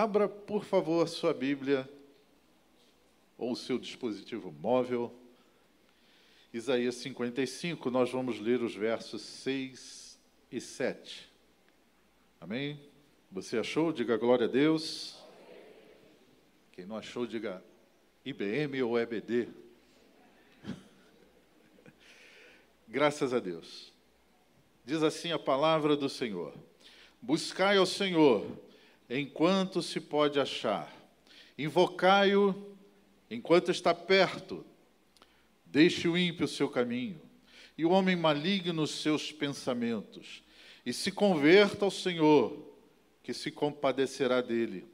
Abra, por favor, a sua Bíblia ou o seu dispositivo móvel. Isaías 55, nós vamos ler os versos 6 e 7. Amém? Você achou? Diga glória a Deus. Quem não achou, diga IBM ou EBD. Graças a Deus. Diz assim a palavra do Senhor: Buscai ao Senhor enquanto se pode achar, invocai-o enquanto está perto. Deixe o ímpio seu caminho e o homem maligno os seus pensamentos, e se converta ao Senhor, que se compadecerá dele.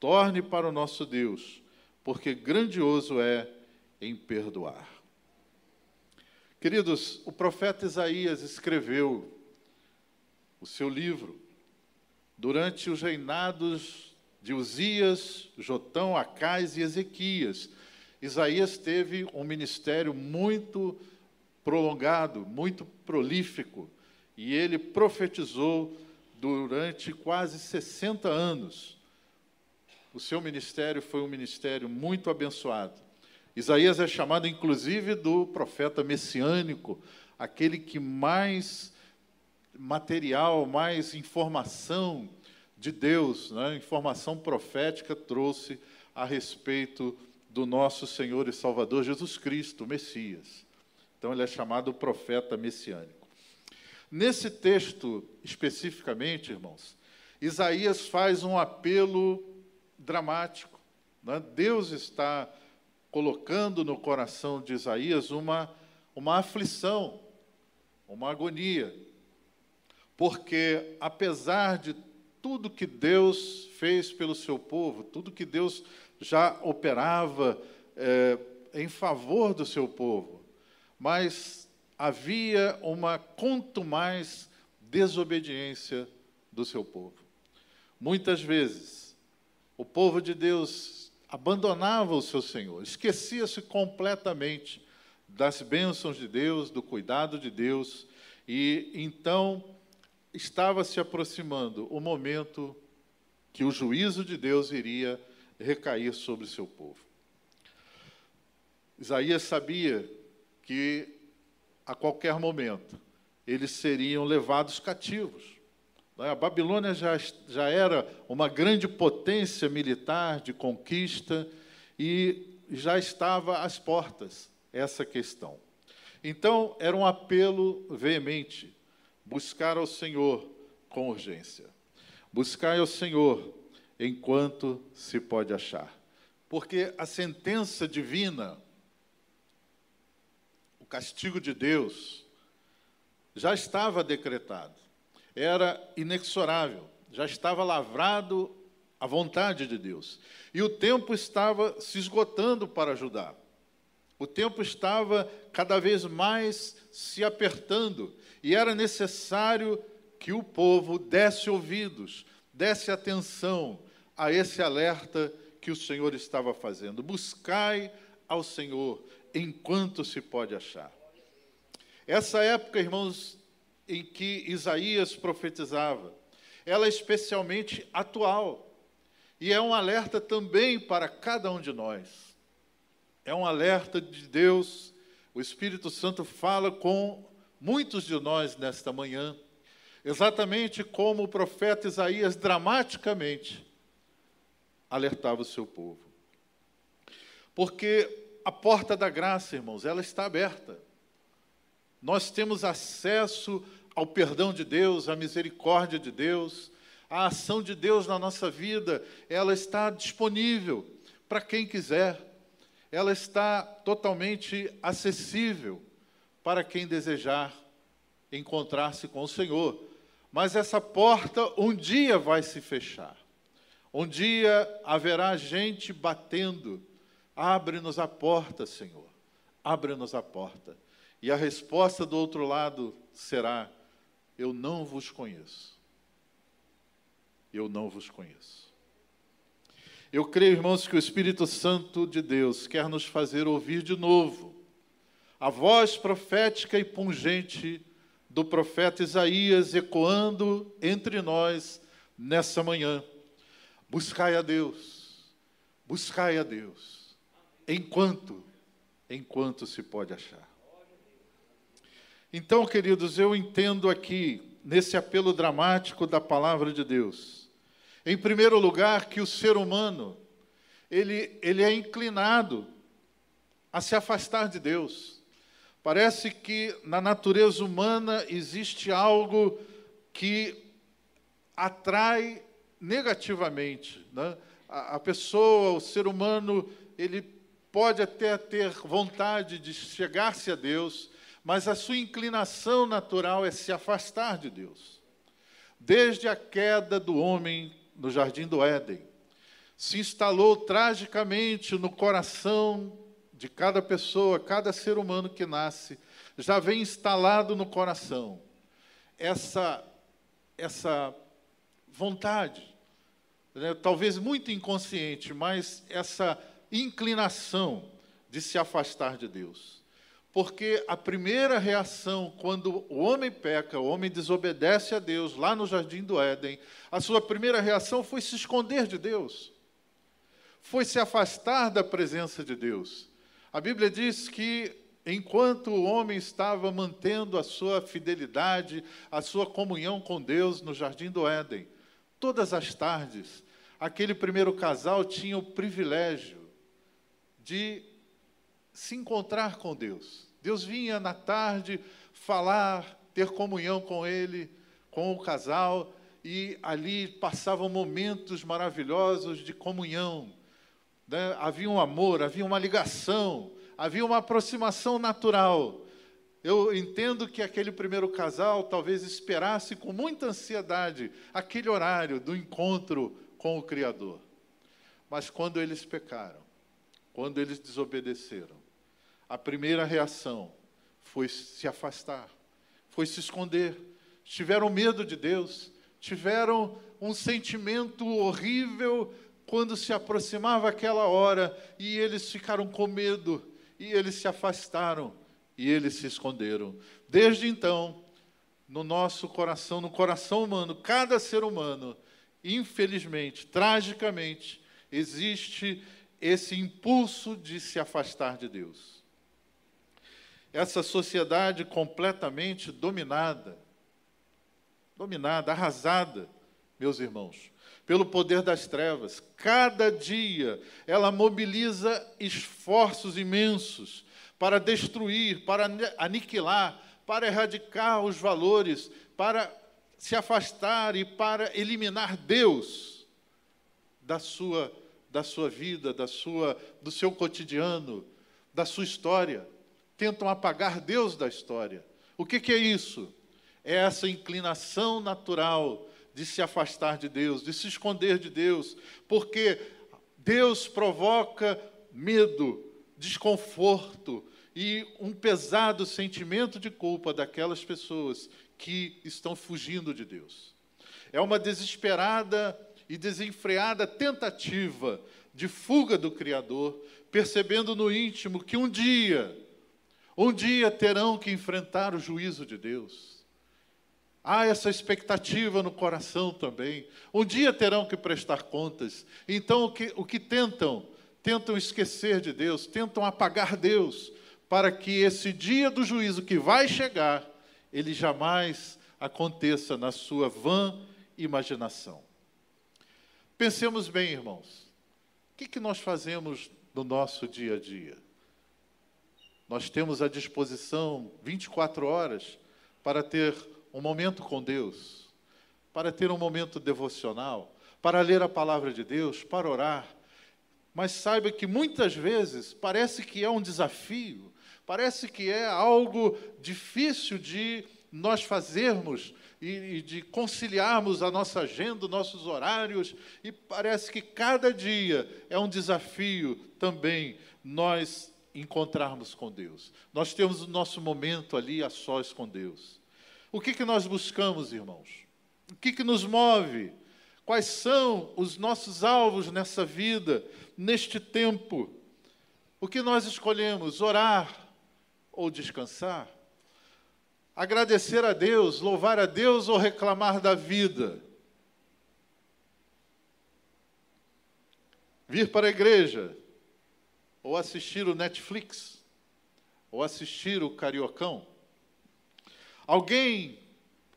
Torne para o nosso Deus, porque grandioso é em perdoar. Queridos, o profeta Isaías escreveu o seu livro durante os reinados de Uzias, Jotão, Acais e Ezequias. Isaías teve um ministério muito prolongado, muito prolífico, e ele profetizou durante quase 60 anos. O seu ministério foi um ministério muito abençoado. Isaías é chamado, inclusive, do profeta messiânico, aquele que mais material, mais informação de Deus, né, informação profética trouxe a respeito do nosso Senhor e Salvador Jesus Cristo, Messias. Então, ele é chamado profeta messiânico. Nesse texto, especificamente, irmãos, Isaías faz um apelo dramático. Né? Deus está colocando no coração de Isaías uma, uma aflição, uma agonia. Porque, apesar de tudo que Deus fez pelo seu povo, tudo que Deus já operava é, em favor do seu povo, mas havia uma quanto mais desobediência do seu povo. Muitas vezes, o povo de Deus abandonava o seu Senhor, esquecia-se completamente das bênçãos de Deus, do cuidado de Deus, e então estava se aproximando o momento que o juízo de Deus iria recair sobre seu povo. Isaías sabia que a qualquer momento eles seriam levados cativos. A Babilônia já, já era uma grande potência militar de conquista e já estava às portas essa questão. Então, era um apelo veemente: buscar ao Senhor com urgência. Buscar ao Senhor enquanto se pode achar. Porque a sentença divina, o castigo de Deus, já estava decretado era inexorável, já estava lavrado a vontade de Deus. E o tempo estava se esgotando para ajudar. O tempo estava cada vez mais se apertando e era necessário que o povo desse ouvidos, desse atenção a esse alerta que o Senhor estava fazendo. Buscai ao Senhor enquanto se pode achar. Essa época, irmãos, em que Isaías profetizava. Ela é especialmente atual e é um alerta também para cada um de nós. É um alerta de Deus. O Espírito Santo fala com muitos de nós nesta manhã, exatamente como o profeta Isaías dramaticamente alertava o seu povo. Porque a porta da graça, irmãos, ela está aberta. Nós temos acesso ao perdão de Deus, à misericórdia de Deus, a ação de Deus na nossa vida, ela está disponível para quem quiser. Ela está totalmente acessível para quem desejar encontrar-se com o Senhor. Mas essa porta um dia vai se fechar. Um dia haverá gente batendo. Abre-nos a porta, Senhor. Abre-nos a porta. E a resposta do outro lado será: eu não vos conheço. Eu não vos conheço. Eu creio, irmãos, que o Espírito Santo de Deus quer nos fazer ouvir de novo a voz profética e pungente do profeta Isaías ecoando entre nós nessa manhã. Buscai a Deus, buscai a Deus, enquanto, enquanto se pode achar. Então, queridos, eu entendo aqui, nesse apelo dramático da palavra de Deus, em primeiro lugar, que o ser humano, ele, ele é inclinado a se afastar de Deus. Parece que na natureza humana existe algo que atrai negativamente. Né? A, a pessoa, o ser humano, ele pode até ter vontade de chegar-se a Deus, mas a sua inclinação natural é se afastar de Deus. Desde a queda do homem no jardim do Éden, se instalou tragicamente no coração de cada pessoa, cada ser humano que nasce, já vem instalado no coração essa essa vontade, né? talvez muito inconsciente, mas essa inclinação de se afastar de Deus. Porque a primeira reação, quando o homem peca, o homem desobedece a Deus, lá no jardim do Éden, a sua primeira reação foi se esconder de Deus, foi se afastar da presença de Deus. A Bíblia diz que enquanto o homem estava mantendo a sua fidelidade, a sua comunhão com Deus no jardim do Éden, todas as tardes, aquele primeiro casal tinha o privilégio de se encontrar com Deus. Deus vinha na tarde falar, ter comunhão com ele, com o casal, e ali passavam momentos maravilhosos de comunhão. Né? Havia um amor, havia uma ligação, havia uma aproximação natural. Eu entendo que aquele primeiro casal talvez esperasse com muita ansiedade aquele horário do encontro com o Criador. Mas quando eles pecaram, quando eles desobedeceram, a primeira reação foi se afastar, foi se esconder. Tiveram medo de Deus, tiveram um sentimento horrível quando se aproximava aquela hora e eles ficaram com medo e eles se afastaram e eles se esconderam. Desde então, no nosso coração, no coração humano, cada ser humano, infelizmente, tragicamente, existe esse impulso de se afastar de Deus. Essa sociedade completamente dominada, dominada, arrasada, meus irmãos, pelo poder das trevas. Cada dia ela mobiliza esforços imensos para destruir, para aniquilar, para erradicar os valores, para se afastar e para eliminar Deus da sua da sua vida, da sua do seu cotidiano, da sua história. Tentam apagar Deus da história. O que, que é isso? É essa inclinação natural de se afastar de Deus, de se esconder de Deus, porque Deus provoca medo, desconforto e um pesado sentimento de culpa daquelas pessoas que estão fugindo de Deus. É uma desesperada e desenfreada tentativa de fuga do Criador, percebendo no íntimo que um dia, um dia terão que enfrentar o juízo de Deus. Há essa expectativa no coração também. Um dia terão que prestar contas. Então, o que, o que tentam? Tentam esquecer de Deus, tentam apagar Deus, para que esse dia do juízo que vai chegar, ele jamais aconteça na sua vã imaginação. Pensemos bem, irmãos. O que, que nós fazemos no nosso dia a dia? Nós temos à disposição 24 horas para ter um momento com Deus, para ter um momento devocional, para ler a palavra de Deus, para orar. Mas saiba que muitas vezes parece que é um desafio, parece que é algo difícil de nós fazermos e, de conciliarmos a nossa agenda, nossos horários, e parece que cada dia é um desafio também nós encontrarmos com Deus. Nós temos o nosso momento ali a sós com Deus. O que, que nós buscamos, irmãos? O que, que nos move? Quais são os nossos alvos nessa vida, neste tempo? O que nós escolhemos? Orar ou descansar? Agradecer a Deus, louvar a Deus ou reclamar da vida? vir para a igreja, ou assistir o Netflix, ou assistir o Cariocão. Alguém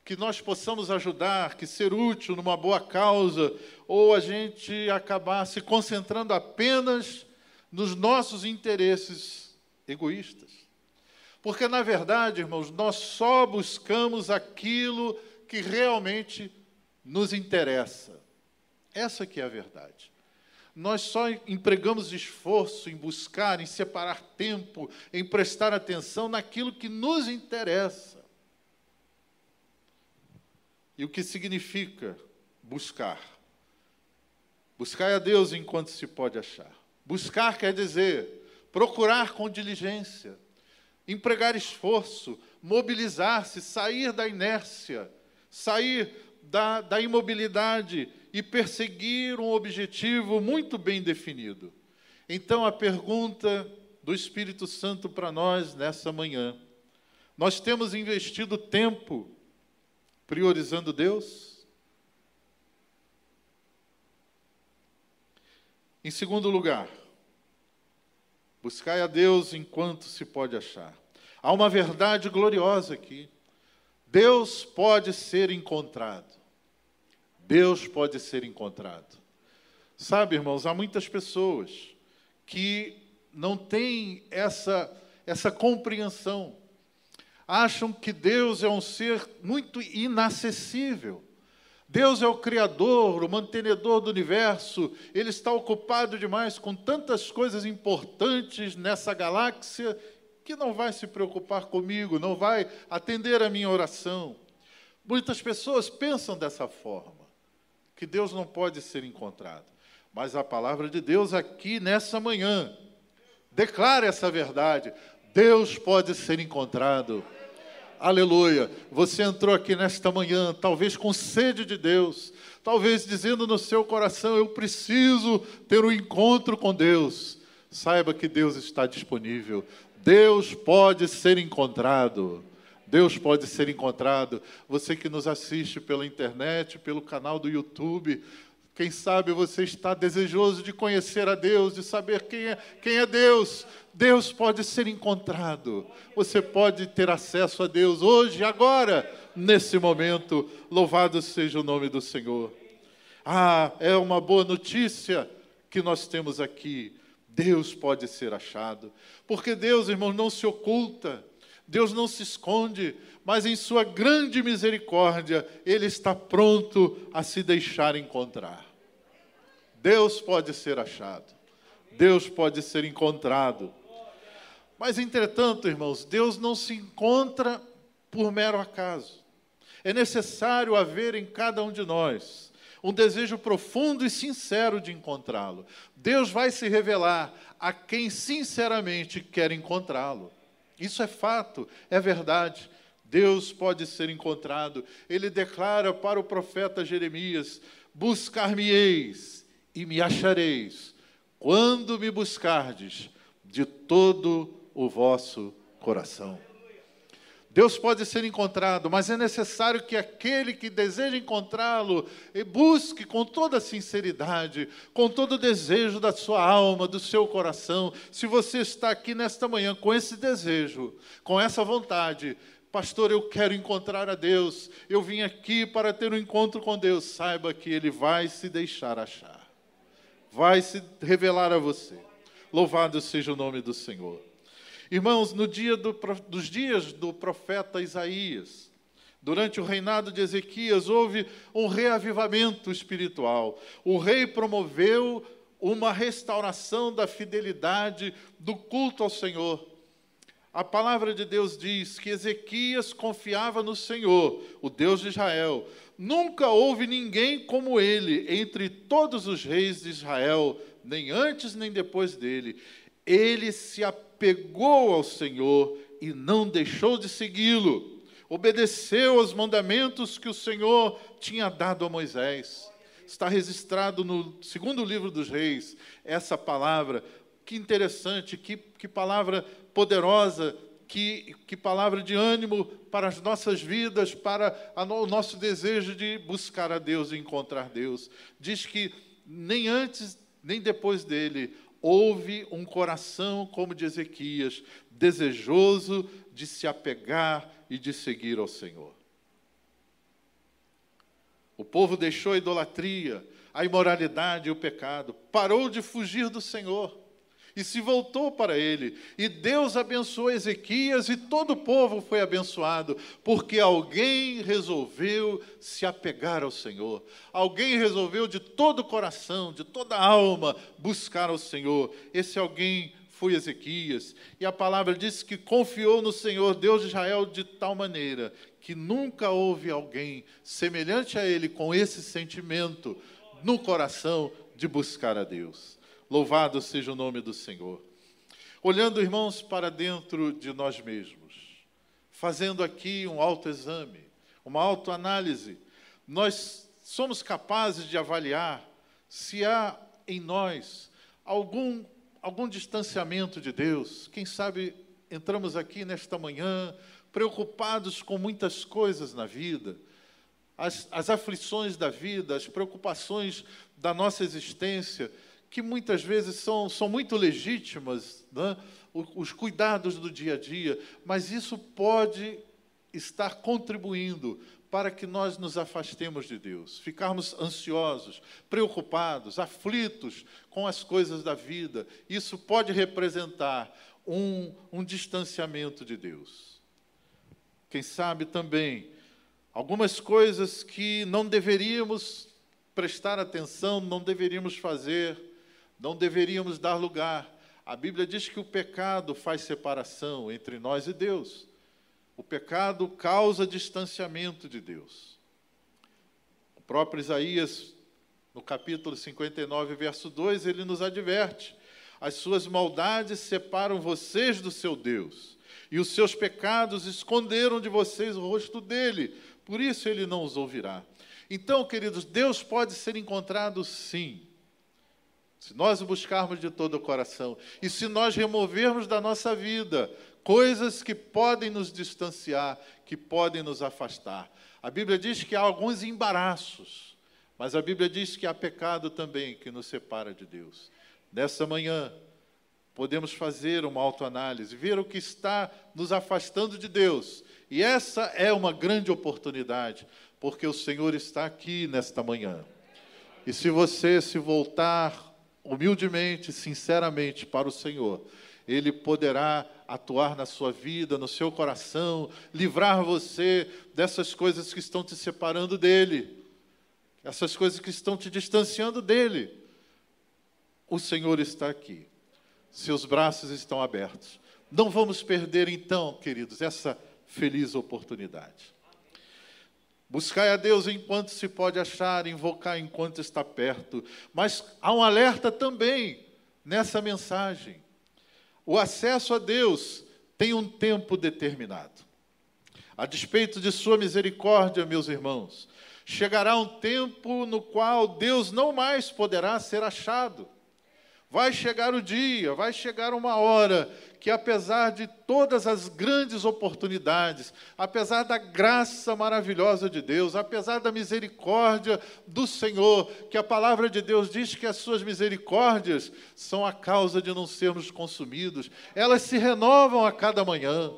que nós possamos ajudar, que ser útil numa boa causa, ou a gente acabar se concentrando apenas nos nossos interesses egoístas. Porque, na verdade, irmãos, nós só buscamos aquilo que realmente nos interessa. Essa que é a verdade. Nós só empregamos esforço em buscar, em separar tempo, em prestar atenção naquilo que nos interessa. E o que significa buscar? Buscar a Deus enquanto se pode achar. Buscar quer dizer procurar com diligência, empregar esforço, mobilizar-se, sair da inércia, sair da, da imobilidade e perseguir um objetivo muito bem definido. Então, a pergunta do Espírito Santo para nós nessa manhã: nós temos investido tempo priorizando Deus? Em segundo lugar, buscai a Deus enquanto se pode achar. Há uma verdade gloriosa aqui. Deus pode ser encontrado. Deus pode ser encontrado. Sabe, irmãos, há muitas pessoas que não têm essa, essa compreensão. Acham que Deus é um ser muito inacessível. Deus é o Criador, o mantenedor do universo, ele está ocupado demais com tantas coisas importantes nessa galáxia que não vai se preocupar comigo, não vai atender a minha oração. Muitas pessoas pensam dessa forma que Deus não pode ser encontrado. Mas a palavra de Deus aqui nessa manhã declara essa verdade. Deus pode ser encontrado. Aleluia. Você entrou aqui nesta manhã, talvez com sede de Deus, talvez dizendo no seu coração: Eu preciso ter um encontro com Deus. Saiba que Deus está disponível. Deus pode ser encontrado. Deus pode ser encontrado. Você que nos assiste pela internet, pelo canal do YouTube, quem sabe você está desejoso de conhecer a Deus, de saber quem é, quem é Deus. Deus pode ser encontrado. Você pode ter acesso a Deus hoje, agora, nesse momento. Louvado seja o nome do Senhor. Ah, é uma boa notícia que nós temos aqui. Deus pode ser achado. Porque Deus, irmão, não se oculta. Deus não se esconde, mas em Sua grande misericórdia, Ele está pronto a se deixar encontrar. Deus pode ser achado, Deus pode ser encontrado. Mas, entretanto, irmãos, Deus não se encontra por mero acaso. É necessário haver em cada um de nós um desejo profundo e sincero de encontrá-lo. Deus vai se revelar a quem sinceramente quer encontrá-lo. Isso é fato, é verdade. Deus pode ser encontrado. Ele declara para o profeta Jeremias: Buscar-me-eis e me achareis, quando me buscardes de todo o vosso coração. Deus pode ser encontrado, mas é necessário que aquele que deseja encontrá-lo busque com toda sinceridade, com todo o desejo da sua alma, do seu coração. Se você está aqui nesta manhã com esse desejo, com essa vontade, pastor, eu quero encontrar a Deus, eu vim aqui para ter um encontro com Deus, saiba que Ele vai se deixar achar, vai se revelar a você. Louvado seja o nome do Senhor. Irmãos, no dia do, dos dias do profeta Isaías, durante o reinado de Ezequias, houve um reavivamento espiritual. O rei promoveu uma restauração da fidelidade do culto ao Senhor. A palavra de Deus diz que Ezequias confiava no Senhor, o Deus de Israel. Nunca houve ninguém como ele entre todos os reis de Israel, nem antes nem depois dele. Ele se apresentou apegou ao Senhor e não deixou de segui-lo. Obedeceu aos mandamentos que o Senhor tinha dado a Moisés. Está registrado no segundo livro dos Reis essa palavra. Que interessante, que, que palavra poderosa, que, que palavra de ânimo para as nossas vidas, para a, o nosso desejo de buscar a Deus e encontrar Deus. Diz que nem antes nem depois dele, houve um coração como de Ezequias, desejoso de se apegar e de seguir ao Senhor. O povo deixou a idolatria, a imoralidade e o pecado, parou de fugir do Senhor e se voltou para ele. E Deus abençoou Ezequias e todo o povo foi abençoado, porque alguém resolveu se apegar ao Senhor. Alguém resolveu de todo o coração, de toda a alma, buscar ao Senhor. Esse alguém foi Ezequias. E a palavra diz que confiou no Senhor, Deus de Israel, de tal maneira que nunca houve alguém semelhante a ele com esse sentimento no coração de buscar a Deus. Louvado seja o nome do Senhor. Olhando, irmãos, para dentro de nós mesmos, fazendo aqui um autoexame, uma autoanálise, nós somos capazes de avaliar se há em nós algum, algum distanciamento de Deus. Quem sabe entramos aqui nesta manhã preocupados com muitas coisas na vida, as, as aflições da vida, as preocupações da nossa existência que muitas vezes são, são muito legítimas, né? os cuidados do dia a dia, mas isso pode estar contribuindo para que nós nos afastemos de Deus, ficarmos ansiosos, preocupados, aflitos com as coisas da vida. Isso pode representar um, um distanciamento de Deus. Quem sabe também algumas coisas que não deveríamos prestar atenção, não deveríamos fazer, não deveríamos dar lugar. A Bíblia diz que o pecado faz separação entre nós e Deus. O pecado causa distanciamento de Deus. O próprio Isaías, no capítulo 59, verso 2, ele nos adverte: as suas maldades separam vocês do seu Deus, e os seus pecados esconderam de vocês o rosto dele, por isso ele não os ouvirá. Então, queridos, Deus pode ser encontrado sim se nós o buscarmos de todo o coração e se nós removermos da nossa vida coisas que podem nos distanciar, que podem nos afastar. A Bíblia diz que há alguns embaraços, mas a Bíblia diz que há pecado também que nos separa de Deus. Nessa manhã, podemos fazer uma autoanálise, ver o que está nos afastando de Deus. E essa é uma grande oportunidade, porque o Senhor está aqui nesta manhã. E se você se voltar humildemente, sinceramente para o Senhor, Ele poderá atuar na sua vida, no seu coração, livrar você dessas coisas que estão te separando dEle, essas coisas que estão te distanciando dEle. O Senhor está aqui, seus braços estão abertos. Não vamos perder, então, queridos, essa feliz oportunidade. Buscai a Deus enquanto se pode achar, invocar enquanto está perto. Mas há um alerta também nessa mensagem. O acesso a Deus tem um tempo determinado. A despeito de Sua misericórdia, meus irmãos, chegará um tempo no qual Deus não mais poderá ser achado. Vai chegar o dia, vai chegar uma hora que, apesar de todas as grandes oportunidades, apesar da graça maravilhosa de Deus, apesar da misericórdia do Senhor, que a palavra de Deus diz que as suas misericórdias são a causa de não sermos consumidos, elas se renovam a cada manhã.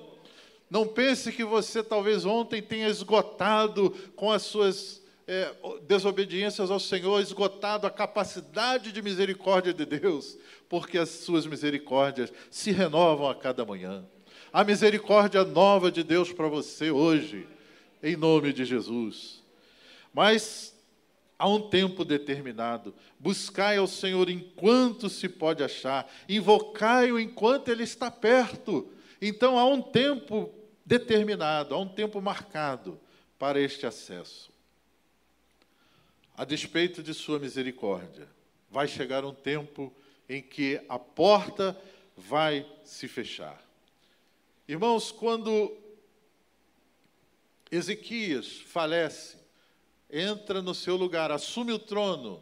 Não pense que você talvez ontem tenha esgotado com as suas é, desobediências ao Senhor, esgotado a capacidade de misericórdia de Deus, porque as suas misericórdias se renovam a cada manhã. A misericórdia nova de Deus para você hoje, em nome de Jesus. Mas há um tempo determinado. Buscai ao Senhor enquanto se pode achar, invocai-o enquanto ele está perto. Então há um tempo determinado, há um tempo marcado para este acesso a despeito de sua misericórdia, vai chegar um tempo em que a porta vai se fechar. Irmãos, quando Ezequias falece, entra no seu lugar, assume o trono,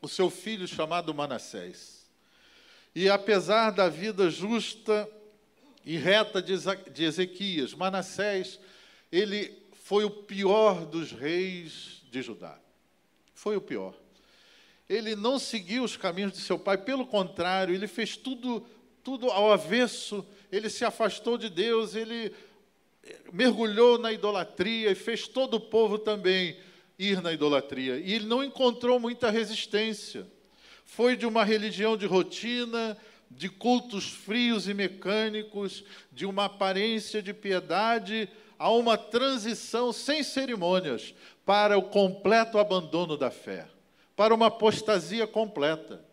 o seu filho chamado Manassés. E apesar da vida justa e reta de Ezequias, Manassés, ele foi o pior dos reis de Judá foi o pior. ele não seguiu os caminhos de seu pai, pelo contrário, ele fez tudo, tudo ao avesso, ele se afastou de Deus, ele mergulhou na idolatria e fez todo o povo também ir na idolatria. E ele não encontrou muita resistência. Foi de uma religião de rotina, de cultos frios e mecânicos, de uma aparência de piedade, a uma transição sem cerimônias para o completo abandono da fé, para uma apostasia completa.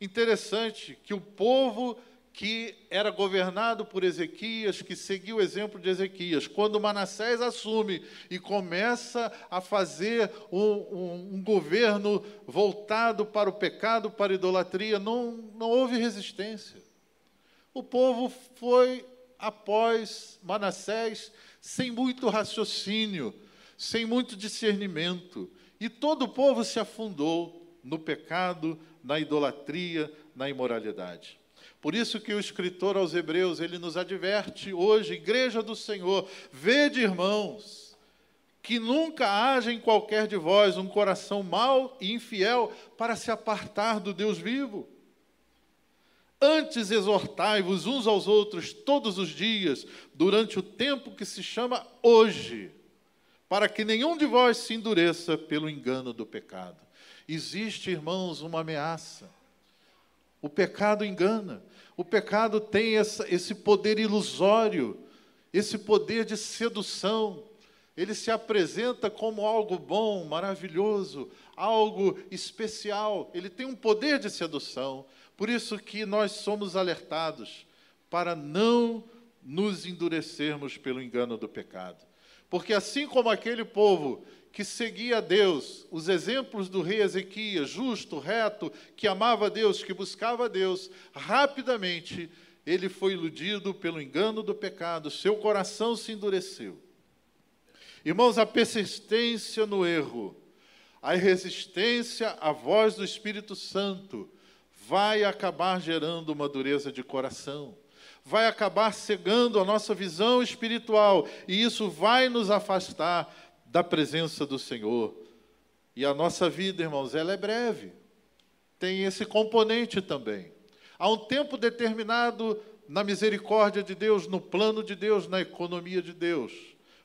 Interessante que o povo que era governado por Ezequias, que seguiu o exemplo de Ezequias. Quando Manassés assume e começa a fazer um, um, um, governo voltado para o pecado, para a idolatria, não, não houve resistência. O povo foi após Manassés sem muito raciocínio, sem muito discernimento, e todo o povo se afundou no pecado, na idolatria, na imoralidade. Por isso que o escritor aos Hebreus, ele nos adverte hoje, igreja do Senhor, vede, irmãos, que nunca haja em qualquer de vós um coração mau e infiel para se apartar do Deus vivo. Antes exortai-vos uns aos outros todos os dias, durante o tempo que se chama hoje, para que nenhum de vós se endureça pelo engano do pecado. Existe, irmãos, uma ameaça. O pecado engana. O pecado tem essa, esse poder ilusório, esse poder de sedução. Ele se apresenta como algo bom, maravilhoso, algo especial. Ele tem um poder de sedução. Por isso que nós somos alertados para não nos endurecermos pelo engano do pecado. Porque assim como aquele povo que seguia Deus, os exemplos do rei Ezequias, justo, reto, que amava Deus, que buscava Deus, rapidamente ele foi iludido pelo engano do pecado, seu coração se endureceu. Irmãos, a persistência no erro, a resistência à voz do Espírito Santo, vai acabar gerando uma dureza de coração, vai acabar cegando a nossa visão espiritual, e isso vai nos afastar da presença do Senhor. E a nossa vida, irmãos, ela é breve. Tem esse componente também. Há um tempo determinado na misericórdia de Deus, no plano de Deus, na economia de Deus,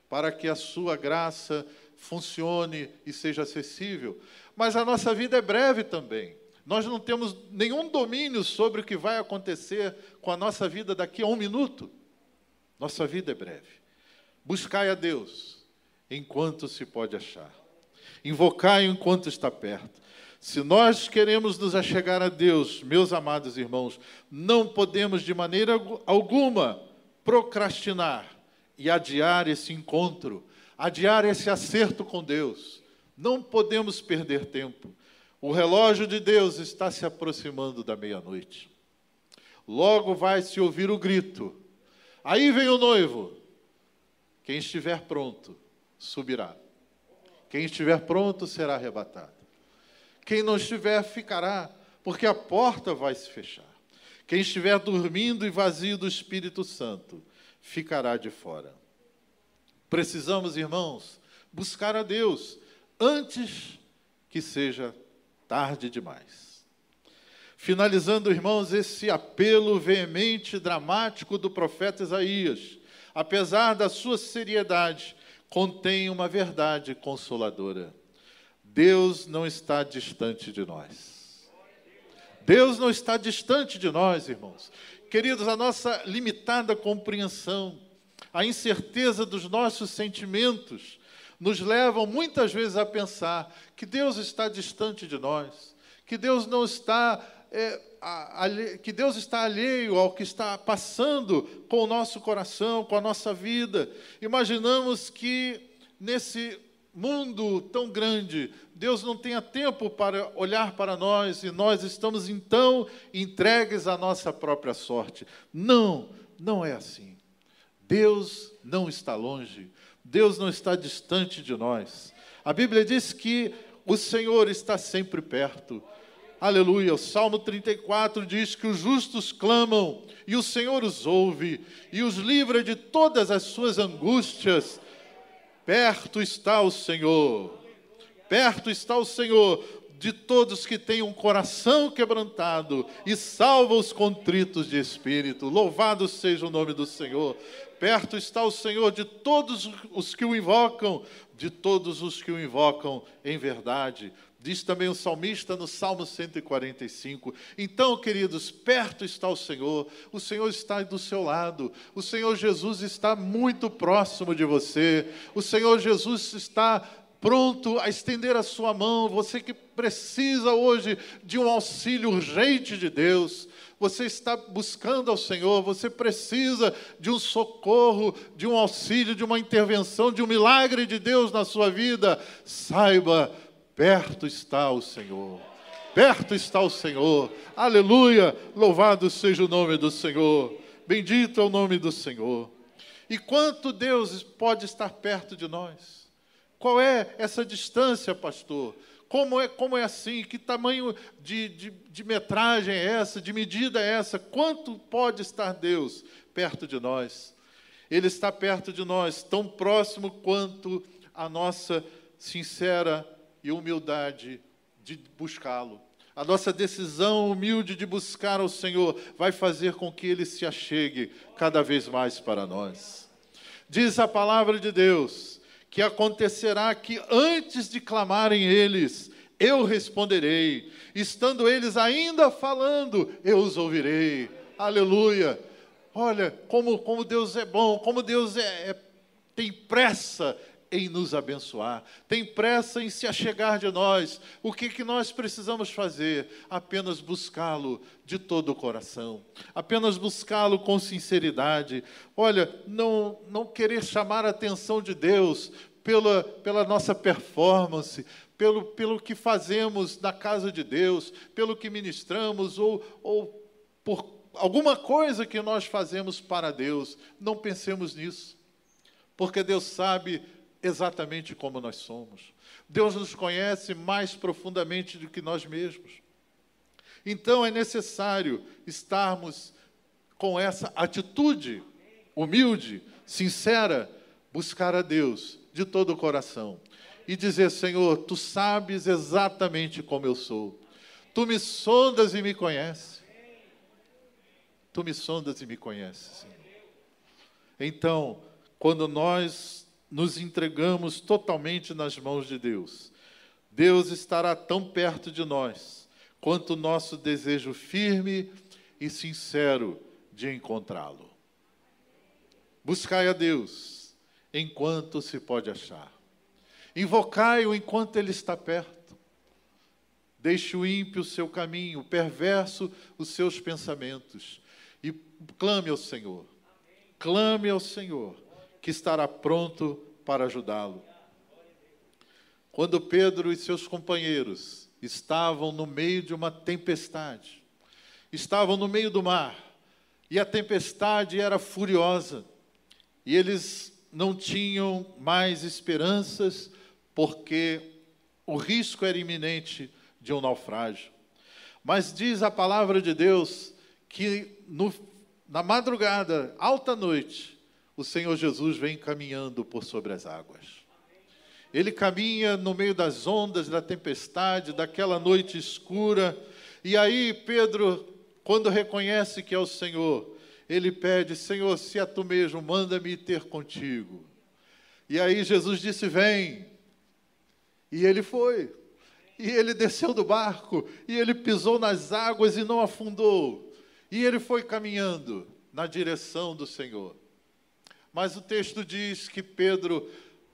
para que a sua graça funcione e seja acessível. Mas a nossa vida é breve também. Nós não temos nenhum domínio sobre o que vai acontecer com a nossa vida daqui a um minuto. Nossa vida é breve. Buscai a Deus enquanto se pode achar. Invocai enquanto está perto. Se nós queremos nos achegar a Deus, meus amados irmãos, não podemos de maneira alguma procrastinar e adiar esse encontro, adiar esse acerto com Deus. Não podemos perder tempo. O relógio de Deus está se aproximando da meia-noite. Logo vai se ouvir o grito. Aí vem o noivo. Quem estiver pronto, subirá. Quem estiver pronto será arrebatado. Quem não estiver, ficará, porque a porta vai se fechar. Quem estiver dormindo e vazio do Espírito Santo, ficará de fora. Precisamos, irmãos, buscar a Deus antes que seja tarde demais. Finalizando, irmãos, esse apelo veemente, dramático do profeta Isaías, apesar da sua seriedade, contém uma verdade consoladora. Deus não está distante de nós. Deus não está distante de nós, irmãos. Queridos, a nossa limitada compreensão, a incerteza dos nossos sentimentos, nos levam muitas vezes a pensar que Deus está distante de nós, que Deus não está é, que Deus está alheio ao que está passando com o nosso coração, com a nossa vida. Imaginamos que nesse mundo tão grande, Deus não tenha tempo para olhar para nós e nós estamos então entregues à nossa própria sorte. Não, não é assim. Deus não está longe, Deus não está distante de nós. A Bíblia diz que o Senhor está sempre perto. Aleluia. O Salmo 34 diz que os justos clamam e o Senhor os ouve e os livra de todas as suas angústias. Perto está o Senhor. Perto está o Senhor de todos que têm um coração quebrantado e salva os contritos de espírito. Louvado seja o nome do Senhor. Perto está o Senhor de todos os que o invocam, de todos os que o invocam em verdade. Diz também o salmista no Salmo 145. Então, queridos, perto está o Senhor, o Senhor está do seu lado, o Senhor Jesus está muito próximo de você, o Senhor Jesus está pronto a estender a sua mão, você que precisa hoje de um auxílio urgente de Deus, você está buscando ao Senhor, você precisa de um socorro, de um auxílio, de uma intervenção, de um milagre de Deus na sua vida, saiba Perto está o Senhor. Perto está o Senhor. Aleluia! Louvado seja o nome do Senhor. Bendito é o nome do Senhor. E quanto Deus pode estar perto de nós? Qual é essa distância, pastor? Como é, como é assim? Que tamanho de, de, de metragem é essa? De medida é essa? Quanto pode estar Deus perto de nós? Ele está perto de nós, tão próximo quanto a nossa sincera e humildade de buscá-lo. A nossa decisão humilde de buscar ao Senhor vai fazer com que ele se achegue cada vez mais para nós. Diz a palavra de Deus que acontecerá que antes de clamarem eles, eu responderei. Estando eles ainda falando, eu os ouvirei. Aleluia. Olha como, como Deus é bom, como Deus é, é tem pressa em nos abençoar, tem pressa em se achegar de nós. O que, que nós precisamos fazer? Apenas buscá-lo de todo o coração, apenas buscá-lo com sinceridade. Olha, não, não querer chamar a atenção de Deus pela, pela nossa performance, pelo, pelo que fazemos na casa de Deus, pelo que ministramos ou, ou por alguma coisa que nós fazemos para Deus. Não pensemos nisso, porque Deus sabe exatamente como nós somos. Deus nos conhece mais profundamente do que nós mesmos. Então é necessário estarmos com essa atitude humilde, sincera, buscar a Deus de todo o coração e dizer: Senhor, tu sabes exatamente como eu sou. Tu me sondas e me conheces. Tu me sondas e me conheces. Senhor. Então, quando nós nos entregamos totalmente nas mãos de Deus, Deus estará tão perto de nós quanto o nosso desejo firme e sincero de encontrá-lo. Buscai a Deus enquanto se pode achar. Invocai-o enquanto ele está perto. Deixe o ímpio o seu caminho, o perverso os seus pensamentos. E clame ao Senhor. Clame ao Senhor que estará pronto para ajudá-lo. Quando Pedro e seus companheiros estavam no meio de uma tempestade, estavam no meio do mar, e a tempestade era furiosa, e eles não tinham mais esperanças, porque o risco era iminente de um naufrágio. Mas diz a palavra de Deus que no, na madrugada, alta noite, o Senhor Jesus vem caminhando por sobre as águas. Ele caminha no meio das ondas, da tempestade, daquela noite escura. E aí, Pedro, quando reconhece que é o Senhor, ele pede: Senhor, se é tu mesmo, manda-me ter contigo. E aí Jesus disse: Vem. E ele foi. E ele desceu do barco, e ele pisou nas águas e não afundou. E ele foi caminhando na direção do Senhor. Mas o texto diz que Pedro,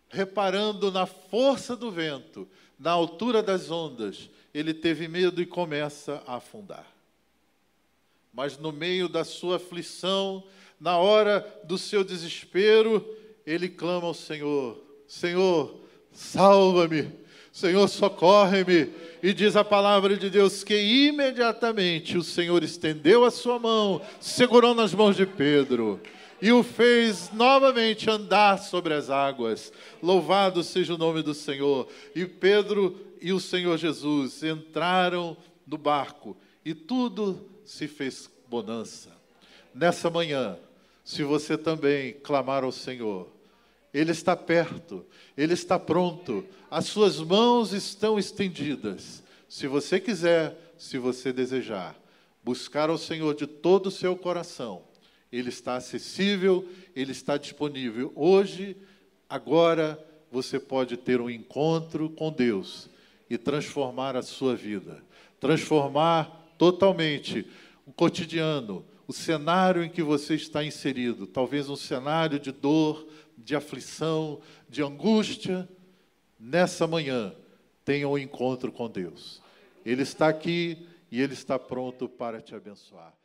reparando na força do vento, na altura das ondas, ele teve medo e começa a afundar. Mas no meio da sua aflição, na hora do seu desespero, ele clama ao Senhor: Senhor, salva-me, Senhor, socorre-me. E diz a palavra de Deus que imediatamente o Senhor estendeu a sua mão, segurou nas mãos de Pedro e o fez novamente andar sobre as águas. Louvado seja o nome do Senhor. E Pedro e o Senhor Jesus entraram no barco e tudo se fez bonança. Nessa manhã, se você também clamar ao Senhor, Ele está perto, Ele está pronto, as suas mãos estão estendidas. Se você quiser, se você desejar, buscar ao Senhor de todo o seu coração, Ele está acessível, Ele está disponível. Hoje, agora, você pode ter um encontro com Deus e transformar a sua vida, transformar totalmente o cotidiano, o cenário em que você está inserido, talvez um cenário de dor, de aflição, de angústia, nessa manhã, tenha um encontro com Deus. Ele está aqui e ele está pronto para te abençoar.